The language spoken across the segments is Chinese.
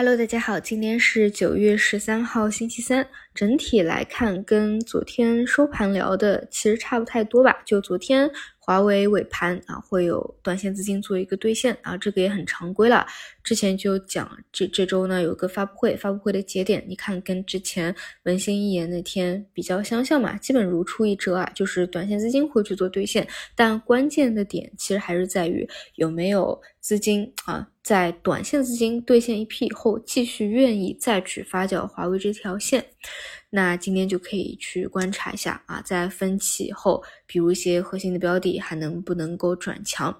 Hello，大家好，今天是九月十三号，星期三。整体来看，跟昨天收盘聊的其实差不太多吧。就昨天华为尾盘啊，会有短线资金做一个兑现啊，这个也很常规了。之前就讲这这周呢有个发布会，发布会的节点，你看跟之前文心一言那天比较相像嘛，基本如出一辙啊，就是短线资金会去做兑现。但关键的点其实还是在于有没有资金啊。在短线资金兑现一批以后，继续愿意再去发酵华为这条线，那今天就可以去观察一下啊，在分歧后，比如一些核心的标的还能不能够转强？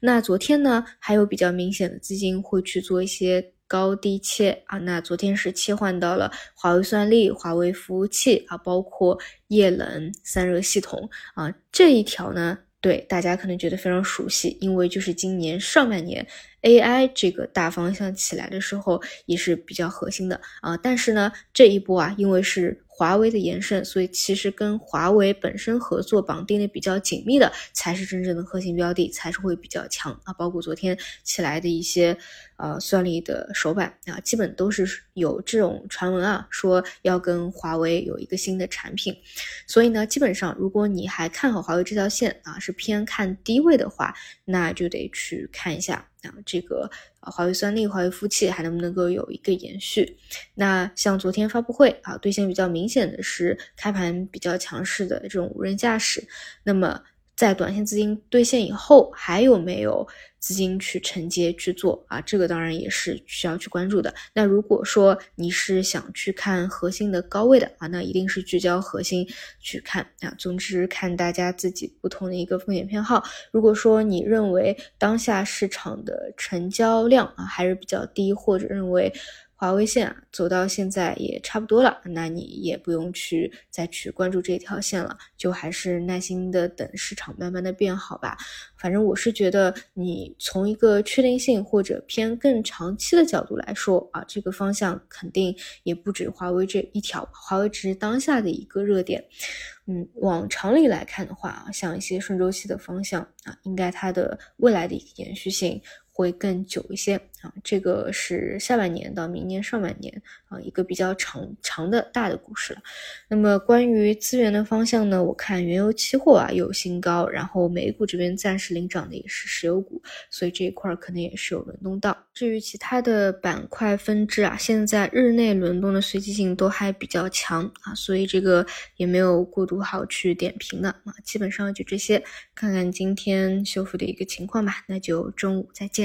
那昨天呢，还有比较明显的资金会去做一些高低切啊，那昨天是切换到了华为算力、华为服务器啊，包括液冷散热系统啊这一条呢。对大家可能觉得非常熟悉，因为就是今年上半年 AI 这个大方向起来的时候，也是比较核心的啊。但是呢，这一波啊，因为是。华为的延伸，所以其实跟华为本身合作绑定的比较紧密的，才是真正的核心标的，才是会比较强啊。包括昨天起来的一些呃算力的手板啊，基本都是有这种传闻啊，说要跟华为有一个新的产品。所以呢，基本上如果你还看好华为这条线啊，是偏看低位的话，那就得去看一下。这个啊，华为算力、华为服务器还能不能够有一个延续？那像昨天发布会啊，兑现比较明显的是开盘比较强势的这种无人驾驶，那么。在短线资金兑现以后，还有没有资金去承接去做啊？这个当然也是需要去关注的。那如果说你是想去看核心的高位的啊，那一定是聚焦核心去看啊。总之看大家自己不同的一个风险偏好。如果说你认为当下市场的成交量啊还是比较低，或者认为。华为线啊，走到现在也差不多了，那你也不用去再去关注这条线了，就还是耐心的等市场慢慢的变好吧。反正我是觉得，你从一个确定性或者偏更长期的角度来说啊，这个方向肯定也不止华为这一条，华为只是当下的一个热点。嗯，往长里来看的话啊，像一些顺周期的方向啊，应该它的未来的一个延续性。会更久一些啊，这个是下半年到明年上半年啊一个比较长长的大的故事了。那么关于资源的方向呢，我看原油期货啊有新高，然后美股这边暂时领涨的也是石油股，所以这一块可能也是有轮动到。至于其他的板块分支啊，现在日内轮动的随机性都还比较强啊，所以这个也没有过度好去点评的啊，基本上就这些，看看今天修复的一个情况吧。那就中午再见。